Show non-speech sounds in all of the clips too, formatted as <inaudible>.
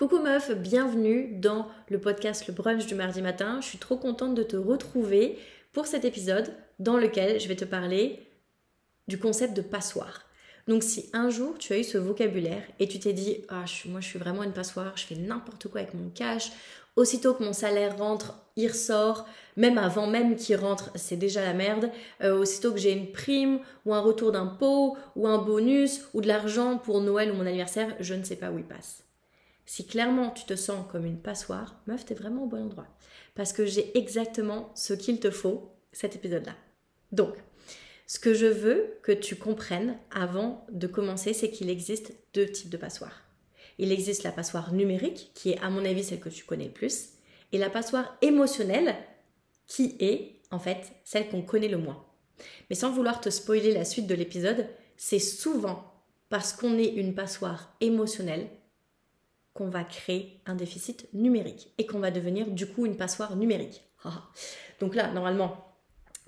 Coucou meuf, bienvenue dans le podcast Le Brunch du mardi matin. Je suis trop contente de te retrouver pour cet épisode dans lequel je vais te parler du concept de passoire. Donc si un jour tu as eu ce vocabulaire et tu t'es dit ah moi je suis vraiment une passoire, je fais n'importe quoi avec mon cash, aussitôt que mon salaire rentre, il ressort, même avant même qu'il rentre, c'est déjà la merde. Euh, aussitôt que j'ai une prime ou un retour d'impôt ou un bonus ou de l'argent pour Noël ou mon anniversaire, je ne sais pas où il passe. Si clairement tu te sens comme une passoire, meuf, t'es vraiment au bon endroit. Parce que j'ai exactement ce qu'il te faut, cet épisode-là. Donc, ce que je veux que tu comprennes avant de commencer, c'est qu'il existe deux types de passoires. Il existe la passoire numérique, qui est à mon avis celle que tu connais le plus, et la passoire émotionnelle, qui est en fait celle qu'on connaît le moins. Mais sans vouloir te spoiler la suite de l'épisode, c'est souvent parce qu'on est une passoire émotionnelle qu'on va créer un déficit numérique et qu'on va devenir du coup une passoire numérique. Donc là, normalement,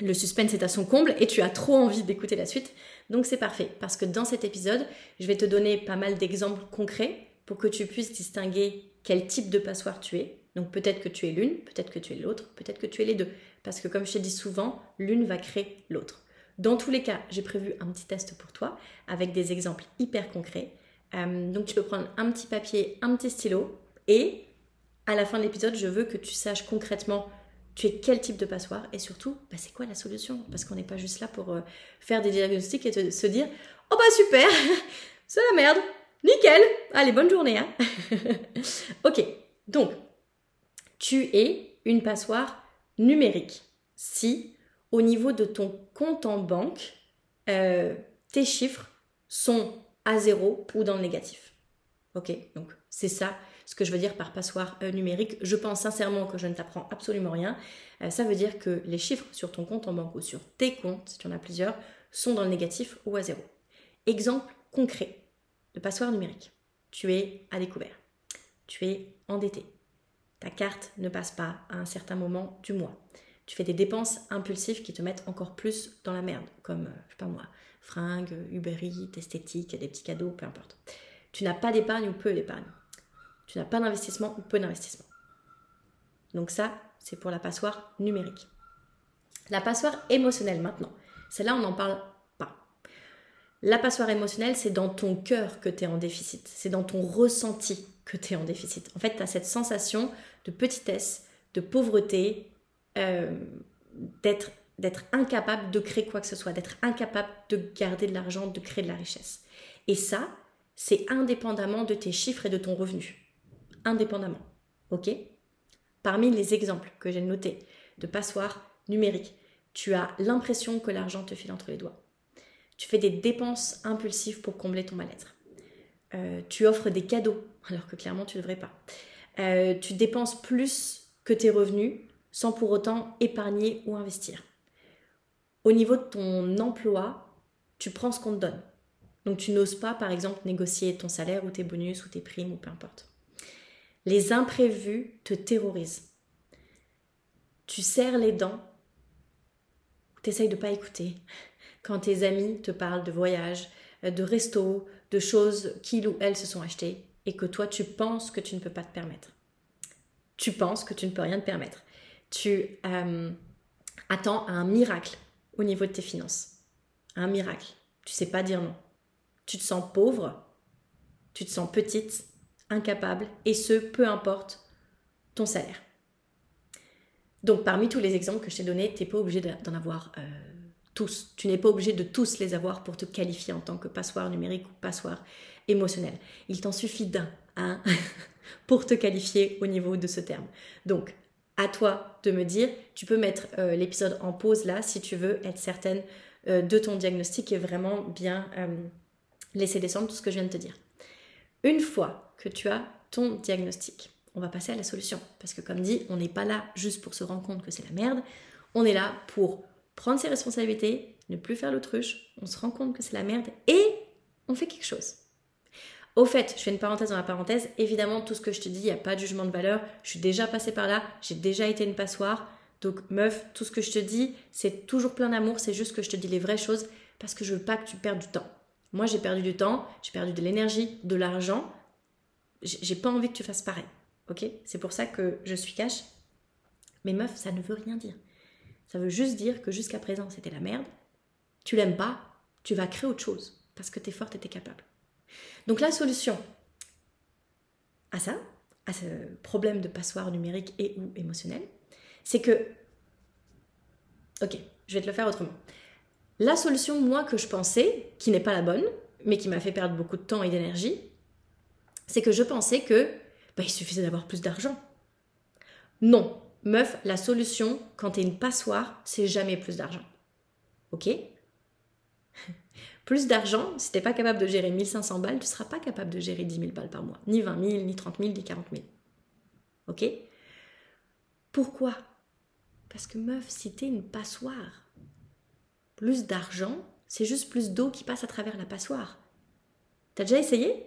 le suspense est à son comble et tu as trop envie d'écouter la suite. Donc c'est parfait parce que dans cet épisode, je vais te donner pas mal d'exemples concrets pour que tu puisses distinguer quel type de passoire tu es. Donc peut-être que tu es l'une, peut-être que tu es l'autre, peut-être que tu es les deux. Parce que comme je te dis souvent, l'une va créer l'autre. Dans tous les cas, j'ai prévu un petit test pour toi avec des exemples hyper concrets euh, donc tu peux prendre un petit papier, un petit stylo et à la fin de l'épisode, je veux que tu saches concrètement tu es quel type de passoire et surtout, bah, c'est quoi la solution? Parce qu'on n'est pas juste là pour euh, faire des diagnostics et se dire Oh bah super, <laughs> c'est la merde, nickel, allez, bonne journée. Hein <laughs> ok, donc tu es une passoire numérique. Si au niveau de ton compte en banque, euh, tes chiffres sont à zéro ou dans le négatif. Ok, donc c'est ça ce que je veux dire par passoire euh, numérique. Je pense sincèrement que je ne t'apprends absolument rien. Euh, ça veut dire que les chiffres sur ton compte en banque ou sur tes comptes, si tu en as plusieurs, sont dans le négatif ou à zéro. Exemple concret de passoire numérique. Tu es à découvert. Tu es endetté. Ta carte ne passe pas à un certain moment du mois. Tu fais des dépenses impulsives qui te mettent encore plus dans la merde, comme, euh, je sais pas moi, fringues, Uber Eats, esthétique, des petits cadeaux, peu importe. Tu n'as pas d'épargne ou peu d'épargne. Tu n'as pas d'investissement ou peu d'investissement. Donc ça, c'est pour la passoire numérique. La passoire émotionnelle maintenant. Celle-là, on n'en parle pas. La passoire émotionnelle, c'est dans ton cœur que tu es en déficit. C'est dans ton ressenti que tu es en déficit. En fait, tu as cette sensation de petitesse, de pauvreté, euh, d'être d'être incapable de créer quoi que ce soit, d'être incapable de garder de l'argent, de créer de la richesse. Et ça, c'est indépendamment de tes chiffres et de ton revenu. Indépendamment. OK? Parmi les exemples que j'ai notés de passoires numériques, tu as l'impression que l'argent te file entre les doigts. Tu fais des dépenses impulsives pour combler ton mal-être. Euh, tu offres des cadeaux alors que clairement tu ne devrais pas. Euh, tu dépenses plus que tes revenus sans pour autant épargner ou investir au niveau de ton emploi, tu prends ce qu'on te donne. Donc tu n'oses pas, par exemple, négocier ton salaire ou tes bonus ou tes primes ou peu importe. Les imprévus te terrorisent. Tu serres les dents, tu essayes de pas écouter. Quand tes amis te parlent de voyage, de resto, de choses qu'ils ou elles se sont achetées et que toi tu penses que tu ne peux pas te permettre. Tu penses que tu ne peux rien te permettre. Tu euh, attends un miracle au niveau de tes finances. Un miracle. Tu sais pas dire non. Tu te sens pauvre, tu te sens petite, incapable, et ce, peu importe ton salaire. Donc parmi tous les exemples que je t'ai donnés, tu n'es pas obligé d'en avoir euh, tous. Tu n'es pas obligé de tous les avoir pour te qualifier en tant que passoire numérique ou passoire émotionnel. Il t'en suffit d'un hein, <laughs> pour te qualifier au niveau de ce terme. Donc à toi de me dire. Tu peux mettre euh, l'épisode en pause là si tu veux être certaine euh, de ton diagnostic et vraiment bien euh, laisser descendre tout ce que je viens de te dire. Une fois que tu as ton diagnostic, on va passer à la solution. Parce que comme dit, on n'est pas là juste pour se rendre compte que c'est la merde. On est là pour prendre ses responsabilités, ne plus faire l'autruche, on se rend compte que c'est la merde et on fait quelque chose. Au fait, je fais une parenthèse dans la parenthèse, évidemment, tout ce que je te dis, il n'y a pas de jugement de valeur, je suis déjà passée par là, j'ai déjà été une passoire, donc meuf, tout ce que je te dis, c'est toujours plein d'amour, c'est juste que je te dis les vraies choses parce que je veux pas que tu perdes du temps. Moi, j'ai perdu du temps, j'ai perdu de l'énergie, de l'argent j'ai pas envie que tu fasses pareil. Ok? C'est pour ça que je suis cash. Mais meuf, ça ne veut rien dire. Ça veut juste dire que jusqu'à présent, c'était la merde. Tu l'aimes pas, tu vas créer autre chose parce que tu es forte et tu es capable. Donc la solution à ça, à ce problème de passoire numérique et ou émotionnel, c'est que OK, je vais te le faire autrement. La solution moi que je pensais, qui n'est pas la bonne, mais qui m'a fait perdre beaucoup de temps et d'énergie, c'est que je pensais que bah, il suffisait d'avoir plus d'argent. Non, meuf, la solution quand tu es une passoire, c'est jamais plus d'argent. Ok? Plus d'argent, si tu n'es pas capable de gérer 1500 balles, tu ne seras pas capable de gérer 10 000 balles par mois. Ni 20 000, ni 30 000, ni 40 000. Ok? Pourquoi? Parce que meuf, si tu es une passoire, plus d'argent, c'est juste plus d'eau qui passe à travers la passoire. T'as déjà essayé?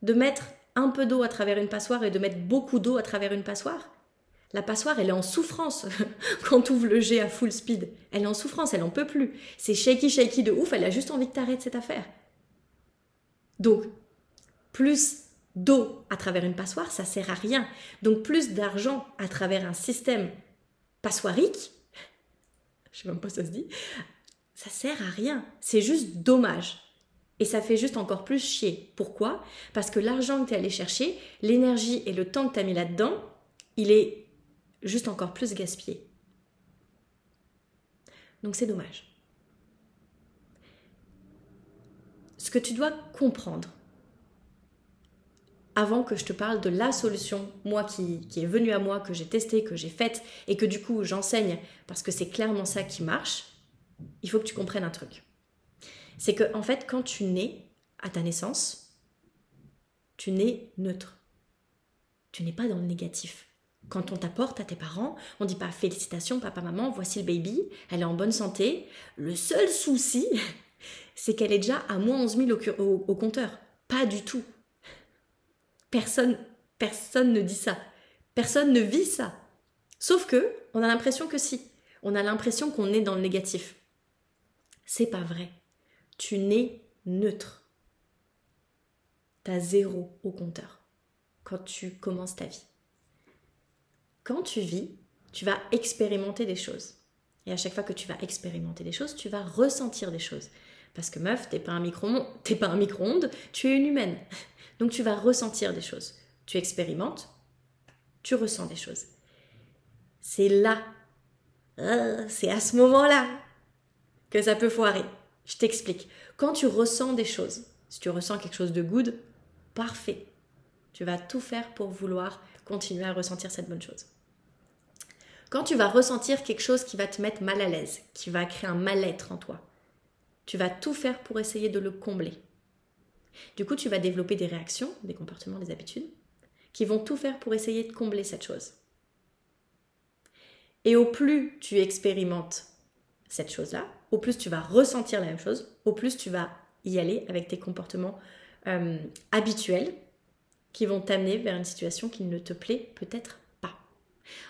De mettre un peu d'eau à travers une passoire et de mettre beaucoup d'eau à travers une passoire? La passoire, elle est en souffrance <laughs> quand tu ouvres le jet à full speed. Elle est en souffrance, elle en peut plus. C'est shaky shaky de ouf, elle a juste envie que t'arrêtes cette affaire. Donc, plus d'eau à travers une passoire, ça sert à rien. Donc, plus d'argent à travers un système passoirique, <laughs> je sais même pas ça se dit, ça sert à rien. C'est juste dommage. Et ça fait juste encore plus chier. Pourquoi? Parce que l'argent que tu es allé chercher, l'énergie et le temps que tu as mis là-dedans, il est juste encore plus gaspillé. Donc c'est dommage. Ce que tu dois comprendre, avant que je te parle de la solution, moi qui, qui est venue à moi, que j'ai testée, que j'ai faite, et que du coup j'enseigne, parce que c'est clairement ça qui marche, il faut que tu comprennes un truc. C'est que en fait, quand tu nais à ta naissance, tu nais neutre. Tu n'es pas dans le négatif. Quand on t'apporte à tes parents, on dit pas félicitations papa maman, voici le baby, elle est en bonne santé. Le seul souci, <laughs> c'est qu'elle est déjà à moins 11 000 au, compteur. Pas du tout. Personne, personne ne dit ça. Personne ne vit ça. Sauf que on a l'impression que si. On a l'impression qu'on est dans le négatif. C'est pas vrai. Tu n'es neutre. T'as zéro au compteur quand tu commences ta vie quand tu vis, tu vas expérimenter des choses. Et à chaque fois que tu vas expérimenter des choses, tu vas ressentir des choses. Parce que meuf, t'es pas un micro-ondes, <laughs> pas un micro-ondes, tu es une humaine. <laughs> Donc tu vas ressentir des choses. Tu expérimentes, tu ressens des choses. C'est là, euh, c'est à ce moment-là que ça peut foirer. Je t'explique. Quand tu ressens des choses, si tu ressens quelque chose de good, parfait. Tu vas tout faire pour vouloir continuer à ressentir cette bonne chose. Quand tu vas ressentir quelque chose qui va te mettre mal à l'aise, qui va créer un mal-être en toi, tu vas tout faire pour essayer de le combler. Du coup, tu vas développer des réactions, des comportements, des habitudes, qui vont tout faire pour essayer de combler cette chose. Et au plus tu expérimentes cette chose-là, au plus tu vas ressentir la même chose, au plus tu vas y aller avec tes comportements euh, habituels qui vont t'amener vers une situation qui ne te plaît peut-être.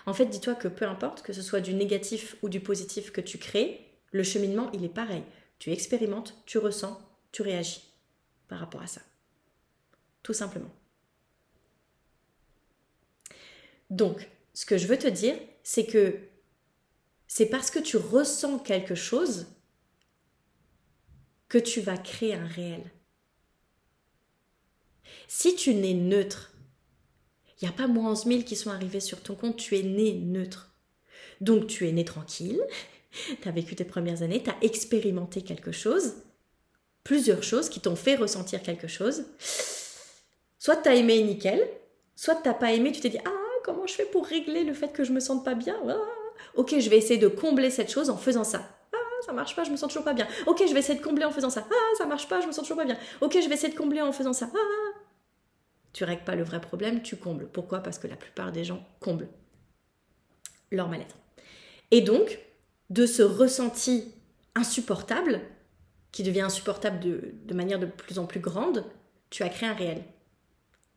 En fait, dis-toi que peu importe que ce soit du négatif ou du positif que tu crées, le cheminement, il est pareil. Tu expérimentes, tu ressens, tu réagis par rapport à ça. Tout simplement. Donc, ce que je veux te dire, c'est que c'est parce que tu ressens quelque chose que tu vas créer un réel. Si tu n'es neutre, il n'y a pas moins 11 000 qui sont arrivés sur ton compte, tu es né neutre. Donc tu es né tranquille, <laughs> tu as vécu tes premières années, tu as expérimenté quelque chose, plusieurs choses qui t'ont fait ressentir quelque chose. Soit tu as aimé nickel, soit tu pas aimé, tu t'es dit Ah, comment je fais pour régler le fait que je me sente pas bien? Ah, Ok, je vais essayer de combler cette chose en faisant ça. Ah, ça marche pas, je me sens toujours pas bien. Ok, je vais essayer de combler en faisant ça. Ah, ça marche pas, je me sens toujours pas bien. Ok, je vais essayer de combler en faisant ça. Ah, tu règles pas le vrai problème, tu combles. Pourquoi? Parce que la plupart des gens comblent leur mal-être. Et donc, de ce ressenti insupportable, qui devient insupportable de, manière de plus en plus grande, tu as créé un réel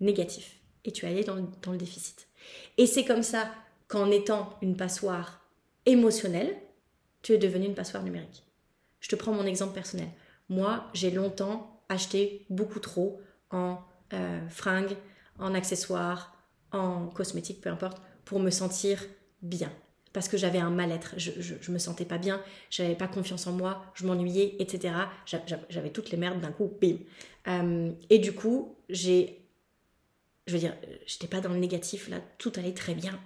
négatif et tu es allé dans, dans le déficit. Et c'est comme ça qu'en étant une passoire émotionnelle, tu es devenue une passoire numérique. Je te prends mon exemple personnel. Moi, j'ai longtemps acheté beaucoup trop en euh, fringues, en accessoires, en cosmétiques, peu importe, pour me sentir bien. Parce que j'avais un mal-être, je, me sentais pas bien, j'avais pas confiance en moi, je m'ennuyais, etc. J'avais toutes les merdes d'un coup, bim. Euh, et du coup, j'ai. Je veux dire, j'étais pas dans le négatif, là, tout allait très bien.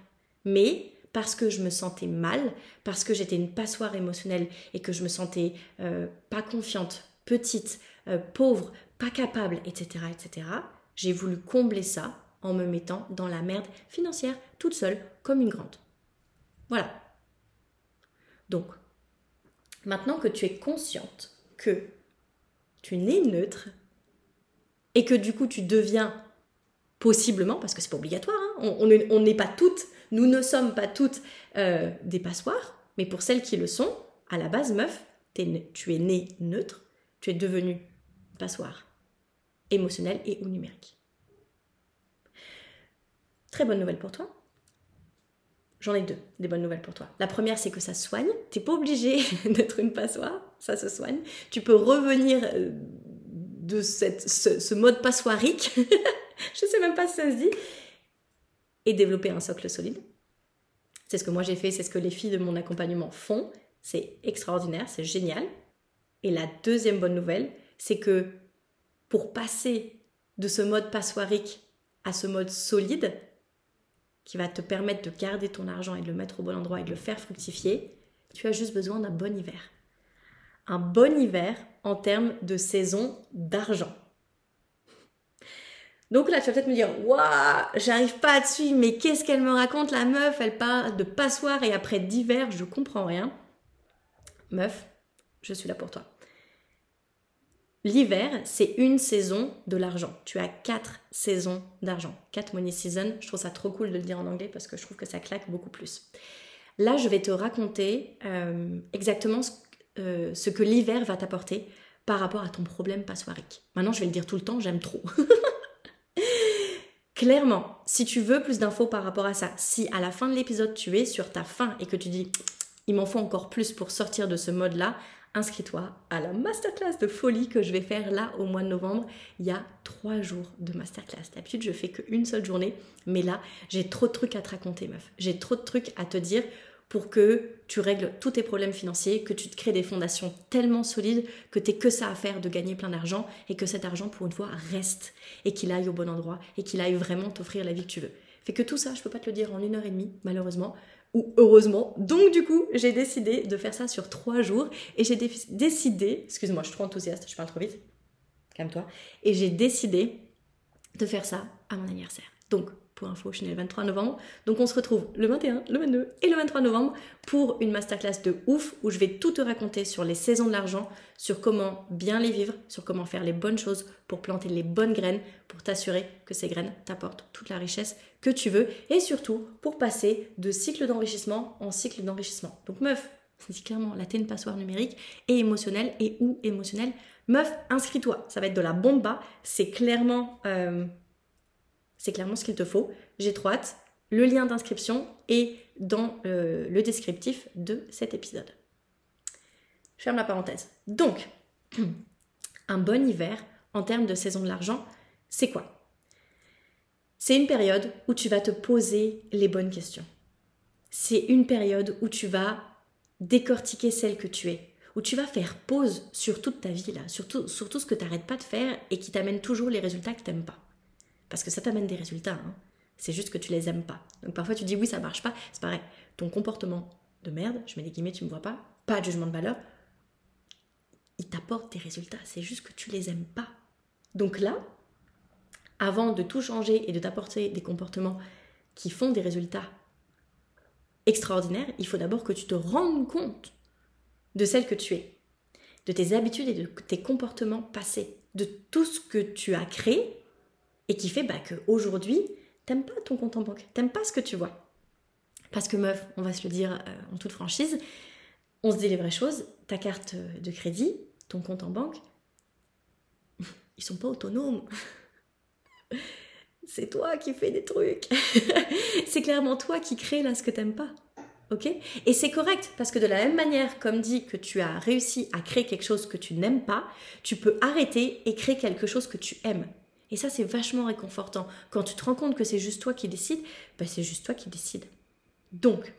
Mais parce que je me sentais mal, parce que j'étais une passoire émotionnelle et que je me sentais euh, pas confiante, petite, euh, pauvre, pas capable, etc., etc., j'ai voulu combler ça en me mettant dans la merde financière toute seule comme une grande. Voilà. Donc, maintenant que tu es consciente que tu n'es neutre et que du coup tu deviens possiblement, parce que c'est pas obligatoire, hein, on n'est pas toutes, nous ne sommes pas toutes euh, des passoires, mais pour celles qui le sont, à la base, meuf, tu es né neutre, tu es devenu passoire émotionnelle et ou numérique. Très bonne nouvelle pour toi. J'en ai deux, des bonnes nouvelles pour toi. La première, c'est que ça soigne. Tu n'es pas obligé <laughs> d'être une passoire, ça se soigne. Tu peux revenir euh, de cette, ce, mode passoirique, <laughs> je sais même pas si ça se dit, et développer un socle solide. C'est ce que moi j'ai fait, c'est ce que les filles de mon accompagnement font. C'est extraordinaire, c'est génial. Et la deuxième bonne nouvelle, c'est que pour passer de ce mode passoirique à ce mode solide, qui va te permettre de garder ton argent et de le mettre au bon endroit et de le faire fructifier, tu as juste besoin d'un bon hiver. Un bon hiver en termes de saison d'argent. Donc là, tu vas peut-être me dire, waouh, j'arrive pas suivre, mais qu'est-ce qu'elle me raconte la meuf? Elle parle de passoire et après d'hiver, je comprends rien. Meuf, je suis là pour toi. L'hiver, c'est une saison de l'argent. Tu as quatre saisons d'argent. Quatre money seasons. Je trouve ça trop cool de le dire en anglais parce que je trouve que ça claque beaucoup plus. Là, je vais te raconter euh, exactement euh, ce, que l'hiver va t'apporter par rapport à ton problème passoirique. Maintenant, je vais le dire tout le temps, j'aime trop. <laughs> Clairement, si tu veux plus d'infos par rapport à ça, si à la fin de l'épisode tu es sur ta fin et que tu dis il m'en faut encore plus pour sortir de ce mode-là, inscris-toi à la masterclass de folie que je vais faire là au mois de novembre. Il y a trois jours de masterclass. D'habitude, je fais qu'une seule journée, mais là, j'ai trop de trucs à te raconter, meuf. J'ai trop de trucs à te dire pour que tu règles tous tes problèmes financiers, que tu te crées des fondations tellement solides que tu que ça à faire de gagner plein d'argent et que cet argent, pour une fois, reste et qu'il aille au bon endroit et qu'il aille vraiment t'offrir la vie que tu veux. Fait que tout ça, je peux pas te le dire en une heure et demie, malheureusement ou heureusement. Donc du coup, j'ai décidé de faire ça sur trois jours et j'ai décidé, excuse-moi, je suis trop enthousiaste, je parle trop vite, calme-toi, et j'ai décidé de faire ça à mon anniversaire. Donc, info, je suis le 23 novembre. Donc on se retrouve le 21, le 22 et le 23 novembre pour une masterclass de ouf où je vais tout te raconter sur les saisons de l'argent, sur comment bien les vivre, sur comment faire les bonnes choses pour planter les bonnes graines, pour t'assurer que ces graines t'apportent toute la richesse que tu veux et surtout pour passer de cycle d'enrichissement en cycle d'enrichissement. Donc meuf, c'est clairement la passoire numérique et émotionnelle et ou émotionnelle. Meuf, inscris-toi, ça va être de la bomba, c'est clairement... Euh, c'est clairement ce qu'il te faut. J'ai trop. Le lien d'inscription est dans euh, le descriptif de cet épisode. Je ferme la parenthèse. Donc, <clears throat> un bon hiver en termes de saison de l'argent, c'est quoi? C'est une période où tu vas te poser les bonnes questions. C'est une période où tu vas décortiquer celle que tu es, où tu vas faire pause sur toute ta vie, là, sur tout, sur tout ce que tu n'arrêtes pas de faire et qui t'amène toujours les résultats que tu n'aimes pas. Parce que ça t'amène des résultats. Hein. C'est juste que tu les aimes pas. Donc parfois tu dis oui, ça marche pas. C'est pareil. Ton comportement de merde, je mets des guillemets, tu me vois pas, pas de jugement de valeur, il t'apporte des résultats. C'est juste que tu les aimes pas. Donc là, avant de tout changer et de t'apporter des comportements qui font des résultats extraordinaires, il faut d'abord que tu te rendes compte de celle que tu es, de tes habitudes et de tes comportements passés, de tout ce que tu as créé et qui fait bah, qu'aujourd'hui, t'aimes pas ton compte en banque, t'aimes pas ce que tu vois. Parce que meuf, on va se le dire euh, en toute franchise, on se dit les vraies choses, ta carte de crédit, ton compte en banque, <laughs> ils sont pas autonomes. <laughs> C'est toi qui fais des trucs. <laughs> c'est clairement toi qui crée là ce que t'aimes pas. Ok? Et c'est correct parce que de la même manière, comme dit que tu as réussi à créer quelque chose que tu n'aimes pas, tu peux arrêter et créer quelque chose que tu aimes. Et ça, c'est vachement réconfortant. Quand tu te rends compte que c'est juste toi qui décides, ben c'est juste toi qui décides. Donc,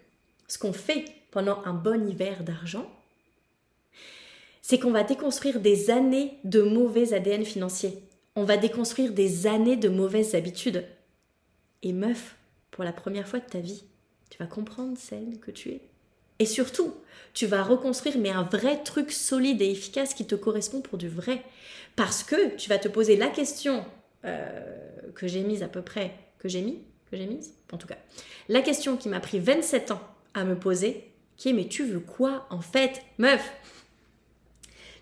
ce qu'on fait pendant un bon hiver d'argent, c'est qu'on va déconstruire des années de mauvais ADN financiers. On va déconstruire des années de mauvaises habitudes. Et meuf, pour la première fois de ta vie, tu vas comprendre celle que tu es. Et surtout, tu vas reconstruire mais un vrai truc solide et efficace qui te correspond pour du vrai. Parce que tu vas te poser la question euh, que j'ai mise à peu près, que j'ai mis, que j'ai mise, en tout cas, la question qui m'a pris 27 ans à me poser, qui est mais tu veux quoi en fait, meuf?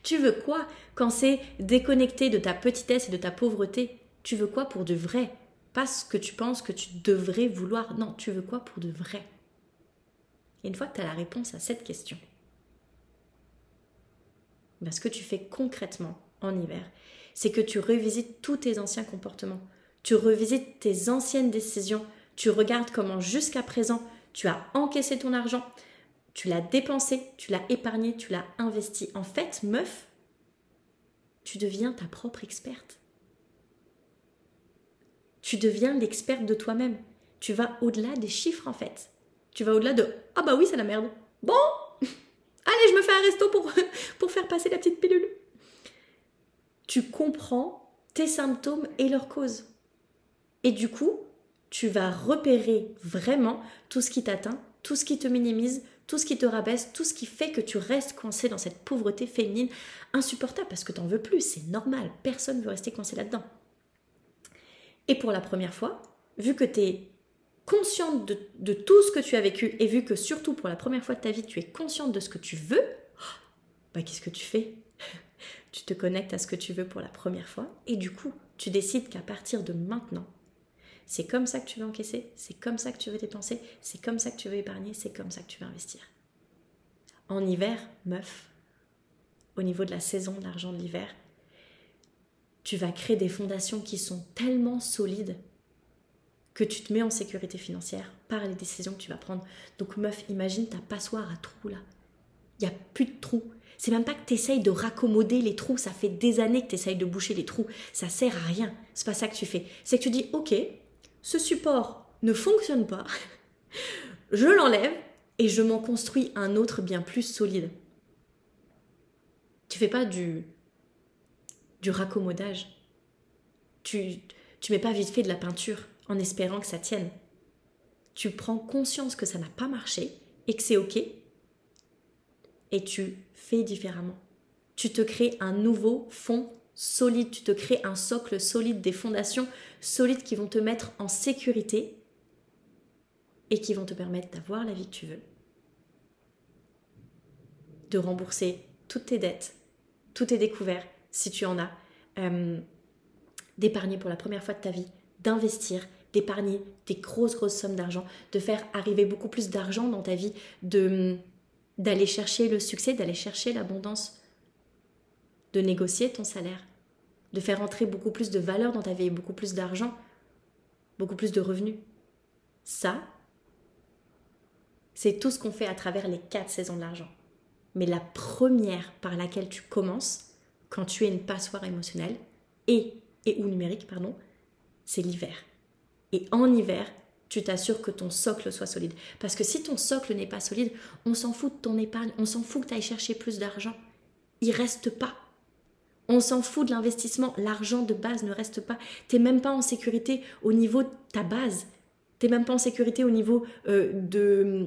Tu veux quoi quand c'est déconnecté de ta petitesse et de ta pauvreté? Tu veux quoi pour de vrai? Pas ce que tu penses que tu devrais vouloir. Non, tu veux quoi pour de vrai? Et une fois que tu as la réponse à cette question, ben, ce que tu fais concrètement en hiver, c'est que tu revisites tous tes anciens comportements, tu revisites tes anciennes décisions, tu regardes comment jusqu'à présent tu as encaissé ton argent, tu l'as dépensé, tu l'as épargné, tu l'as investi. En fait, meuf, tu deviens ta propre experte. Tu deviens l'experte de toi-même. Tu vas au-delà des chiffres en fait. Tu vas au-delà de Ah bah oui, c'est la merde. Bon, <laughs> allez, je me fais un resto pour, <laughs> pour faire passer la petite pilule tu comprends tes symptômes et leurs causes. Et du coup, tu vas repérer vraiment tout ce qui t'atteint, tout ce qui te minimise, tout ce qui te rabaisse, tout ce qui fait que tu restes coincé dans cette pauvreté féminine insupportable parce que t'en veux plus, c'est normal, personne ne veut rester coincé là-dedans. Et pour la première fois, vu que tu es consciente de, tout ce que tu as vécu et vu que surtout pour la première fois de ta vie, tu es consciente de ce que tu veux, bah qu'est-ce que tu fais? Tu te connectes à ce que tu veux pour la première fois et du coup, tu décides qu'à partir de maintenant, c'est comme ça que tu veux encaisser, c'est comme ça que tu veux dépenser, c'est comme ça que tu veux épargner, c'est comme ça que tu veux investir. En hiver, meuf, au niveau de la saison de l'argent de l'hiver, tu vas créer des fondations qui sont tellement solides que tu te mets en sécurité financière par les décisions que tu vas prendre. Donc meuf, imagine ta passoire à trous là. Il n'y a plus de trous. C'est même pas que tu essayes de raccommoder les trous, ça fait des années que tu essayes de boucher les trous, ça sert à rien. C'est pas ça que tu fais. C'est que tu dis OK, ce support ne fonctionne pas. <laughs> je l'enlève et je m'en construis un autre bien plus solide. Tu fais pas du du raccommodage. Tu tu mets pas vite fait de la peinture en espérant que ça tienne. Tu prends conscience que ça n'a pas marché et que c'est OK et tu fais différemment. Tu te crées un nouveau fond solide, tu te crées un socle solide, des fondations solides qui vont te mettre en sécurité et qui vont te permettre d'avoir la vie que tu veux, de rembourser toutes tes dettes, tous tes découvertes, si tu en as, euh, d'épargner pour la première fois de ta vie, d'investir, d'épargner des grosses, grosses sommes d'argent, de faire arriver beaucoup plus d'argent dans ta vie, de d'aller chercher le succès, d'aller chercher l'abondance, de négocier ton salaire, de faire entrer beaucoup plus de valeur dans ta vie, beaucoup plus d'argent, beaucoup plus de revenus. Ça, c'est tout ce qu'on fait à travers les quatre saisons de l'argent. Mais la première par laquelle tu commences, quand tu es une passoire émotionnelle et, et ou numérique, pardon, c'est l'hiver. Et en hiver, tu t'assures que ton socle soit solide. Parce que si ton socle n'est pas solide, on s'en fout de ton épargne, on s'en fout que tu ailles chercher plus d'argent. Il reste pas. On s'en fout de l'investissement, l'argent de base ne reste pas. Tu n'es même pas en sécurité au niveau de ta base. Tu n'es même pas en sécurité au niveau euh, de...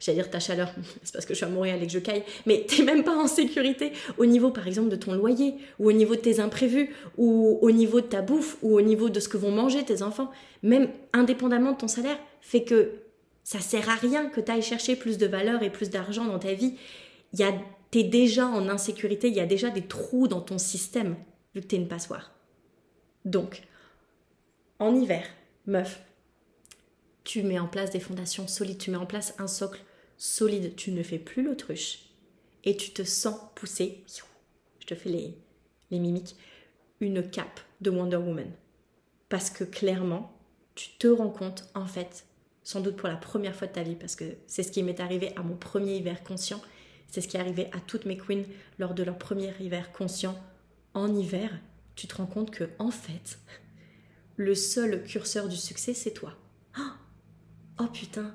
J'allais dire ta chaleur, <laughs> c'est parce que je suis à Montréal et que je caille, mais <laughs> tu n'es même pas en sécurité au niveau par exemple de ton loyer, ou au niveau de tes imprévus, ou au niveau de ta bouffe, ou au niveau de ce que vont manger tes enfants même indépendamment de ton salaire, fait que ça sert à rien que tu ailles chercher plus de valeur et plus d'argent dans ta vie. Il y a, t'es déjà en insécurité, il y a déjà des trous dans ton système, vu que t'es une passoire. Donc, en hiver, meuf, tu mets en place des fondations solides, tu mets en place un socle solide, tu ne fais plus l'autruche et tu te sens pousser, je te fais les, les mimiques, une cape de Wonder Woman. Parce que clairement, tu te rends compte, en fait, sans doute pour la première fois de ta vie, parce que c'est ce qui m'est arrivé à mon premier hiver conscient, c'est ce qui est arrivé à toutes mes queens lors de leur premier hiver conscient. En hiver, tu te rends compte que en fait, le seul curseur du succès, c'est toi. Oh putain.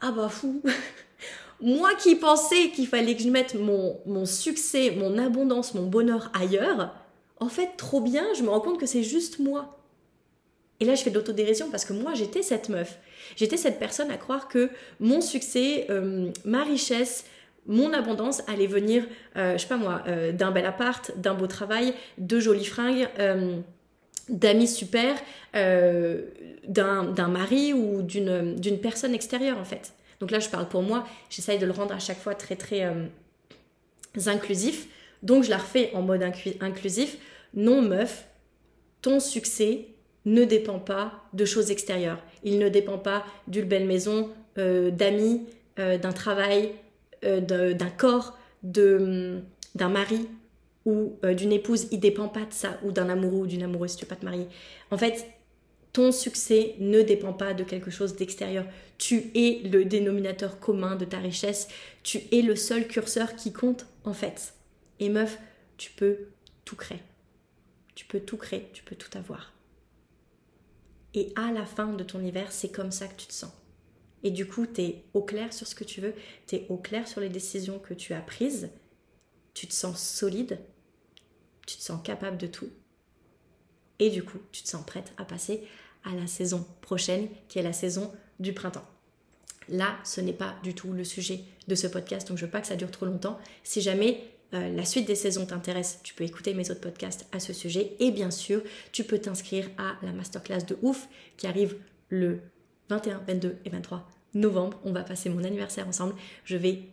Ah bah fou. <laughs> Moi qui pensais qu'il fallait que je mette mon, mon succès, mon abondance, mon bonheur ailleurs, en fait, trop bien, je me rends compte que c'est juste moi. Et là, je fais de l'autodérision parce que moi, j'étais cette meuf. J'étais cette personne à croire que mon succès, euh, ma richesse, mon abondance allait venir, euh, je sais pas moi, euh, d'un bel appart, d'un beau travail, de jolies fringues, d'amis super, d'un mari ou d'une personne extérieure en fait. Donc là, je parle pour moi, j'essaye de le rendre à chaque fois très très inclusif. Donc je la refais en mode inclusif. Non meuf, ton succès ne dépend pas de choses extérieures. Il ne dépend pas d'une belle maison, euh, d'amis, euh, d'un travail, euh, d'un corps, d'un mari ou d'une épouse. Il dépend pas de ça, ou d'un amoureux ou d'une amoureuse si tu veux pas te marier. En fait, ton succès ne dépend pas de quelque chose d'extérieur. Tu es le dénominateur commun de ta richesse. Tu es le seul curseur qui compte en fait. Et meuf, tu peux tout créer. Tu peux tout créer, tu peux tout avoir. Et à la fin de ton hiver, c'est comme ça que tu te sens. Et du coup, tu es au clair sur ce que tu veux, tu es au clair sur les décisions que tu as prises, tu te sens solide, tu te sens capable de tout. Et du coup, tu te sens prête à passer à la saison prochaine, qui est la saison du printemps. Là, ce n'est pas du tout le sujet de ce podcast, donc je veux pas que ça dure trop longtemps. Si jamais euh, la suite des saisons t'intéresse, tu peux écouter mes autres podcasts à ce sujet. Et bien sûr, tu peux t'inscrire à la masterclass de ouf qui arrive le 21, 22 et 23 novembre. On va passer mon anniversaire ensemble. Je vais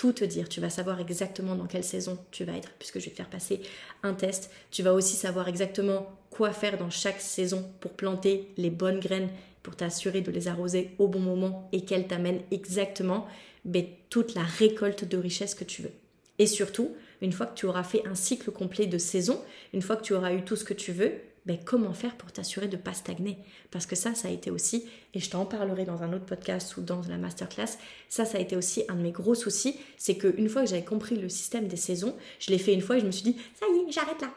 tout te dire. Tu vas savoir exactement dans quelle saison tu vas être, puisque je vais te faire passer un test. Tu vas aussi savoir exactement quoi faire dans chaque saison pour planter les bonnes graines, pour t'assurer de les arroser au bon moment et qu'elles t'amènent exactement mais, toute la récolte de richesse que tu veux. Et surtout, une fois que tu auras fait un cycle complet de saison, une fois que tu auras eu tout ce que tu veux, comment faire pour t'assurer de ne pas stagner? Parce que ça, ça a été aussi, et je t'en parlerai dans un autre podcast ou dans la masterclass, ça, ça a été aussi un de mes gros soucis, c'est qu'une fois que j'avais compris le système des saisons, je l'ai fait une fois et je me suis dit, ça y est, j'arrête là.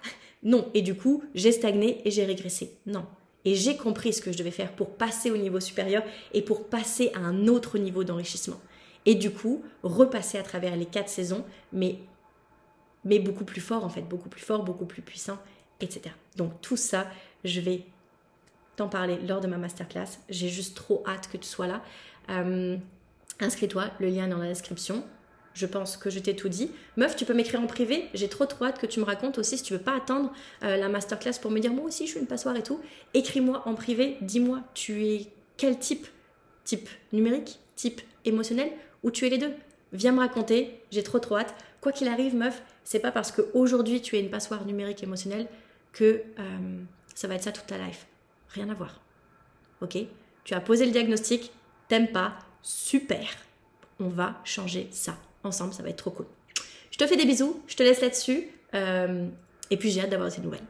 Non, et du coup, j'ai stagné et j'ai régressé. Non. Et j'ai compris ce que je devais faire pour passer au niveau supérieur et pour passer à un autre niveau d'enrichissement et du coup repasser à travers les quatre saisons, mais, mais beaucoup plus fort en fait, beaucoup plus fort, beaucoup plus puissant, Donc tout ça, je vais t'en parler lors de ma masterclass. J'ai juste trop hâte que tu sois là. Euh, inscris-toi, le lien est dans la description. Je pense que je t'ai tout dit. Meuf, tu peux m'écrire en privé. J'ai trop trop hâte que tu me racontes aussi si tu veux pas attendre euh, la masterclass pour me dire moi aussi je suis une passoire et tout. Écris-moi en privé. Dis-moi, tu es quel type? Type numérique? Type émotionnel? Ou tu es les deux? Viens me raconter, j'ai trop trop hâte. Quoi qu'il arrive, meuf, c'est pas parce qu'aujourd'hui tu es une passoire numérique émotionnelle que euh, ça va être ça toute ta life. Rien à voir. Ok? Tu as posé le diagnostic, t'aimes pas, super. On va changer ça ensemble, ça va être trop cool. Je te fais des bisous, je te laisse là-dessus. Euh, et puis j'ai hâte d'avoir ces nouvelles.